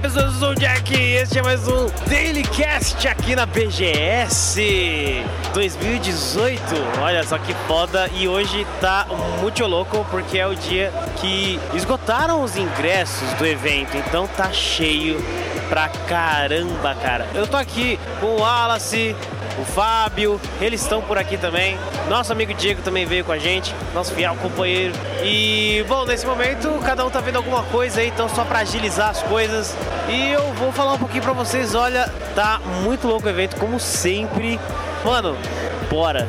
pessoas, eu sou o Jack e este é mais um Daily Cast aqui na BGS 2018. Olha só que foda e hoje tá muito louco porque é o dia que esgotaram os ingressos do evento, então tá cheio pra caramba, cara. Eu tô aqui com o Wallace, o Fábio, eles estão por aqui também. Nosso amigo Diego também veio com a gente, nosso fiel companheiro. E, bom, nesse momento cada um tá vendo alguma coisa aí, então só pra agilizar as coisas. E eu vou falar um pouquinho pra vocês, olha, tá muito louco o evento, como sempre. Mano, bora!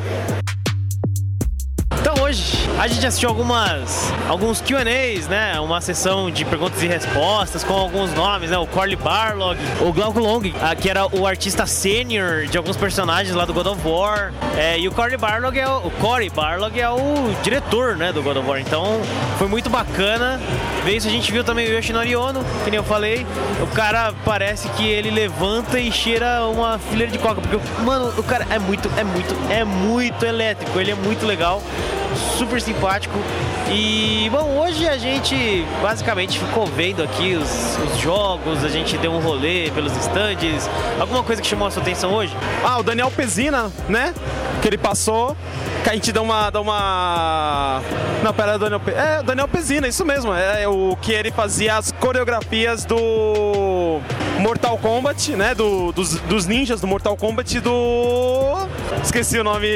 Hoje a gente assistiu algumas alguns Q&As, né? Uma sessão de perguntas e respostas com alguns nomes, né? O Corley Barlog, o Glauco Long, ah, que era o artista sênior de alguns personagens lá do God of War. É, e o Corley Barlog é o, o Corey Barlog é o diretor, né, do God of War. Então foi muito bacana. Ver isso a gente viu também o Yoshinori Ono, que nem eu falei. O cara parece que ele levanta e cheira uma fileira de coca, porque mano, o cara é muito, é muito, é muito elétrico. Ele é muito legal super simpático. E bom, hoje a gente basicamente ficou vendo aqui os, os, jogos, a gente deu um rolê pelos estandes. Alguma coisa que chamou a sua atenção hoje? Ah, o Daniel Pezina, né? Que ele passou. Gente deu uma. Deu uma... Não, pera, Daniel Pe... É, Daniel Pezina, isso mesmo. É o que ele fazia as coreografias do Mortal Kombat, né? Do, dos, dos ninjas do Mortal Kombat do. Esqueci o nome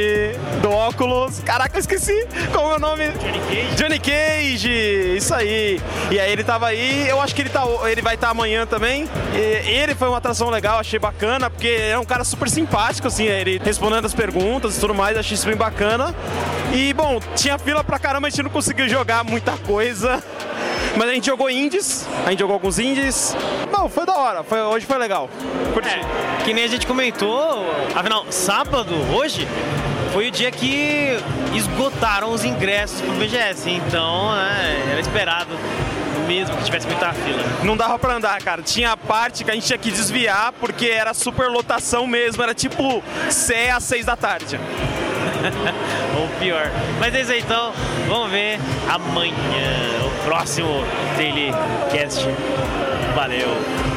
do óculos. Caraca, eu esqueci como é o nome. Johnny Cage. Johnny Cage, isso aí. E aí ele tava aí, eu acho que ele, tá, ele vai estar tá amanhã também. E ele foi uma atração legal, achei bacana, porque é um cara super simpático, assim, ele respondendo as perguntas e tudo mais, achei isso bem bacana. E bom, tinha fila pra caramba, a gente não conseguiu jogar muita coisa. Mas a gente jogou indies, a gente jogou alguns indies. Não, foi da hora, foi, hoje foi legal. Curti. É, que nem a gente comentou, afinal, sábado, hoje, foi o dia que esgotaram os ingressos pro BGS, então né, era esperado mesmo que tivesse muita fila. Não dava pra andar, cara. Tinha a parte que a gente tinha que desviar porque era super lotação mesmo, era tipo C às 6 da tarde. Ou pior. Mas é isso aí, então. Vamos ver amanhã o próximo Daily Cast. Valeu!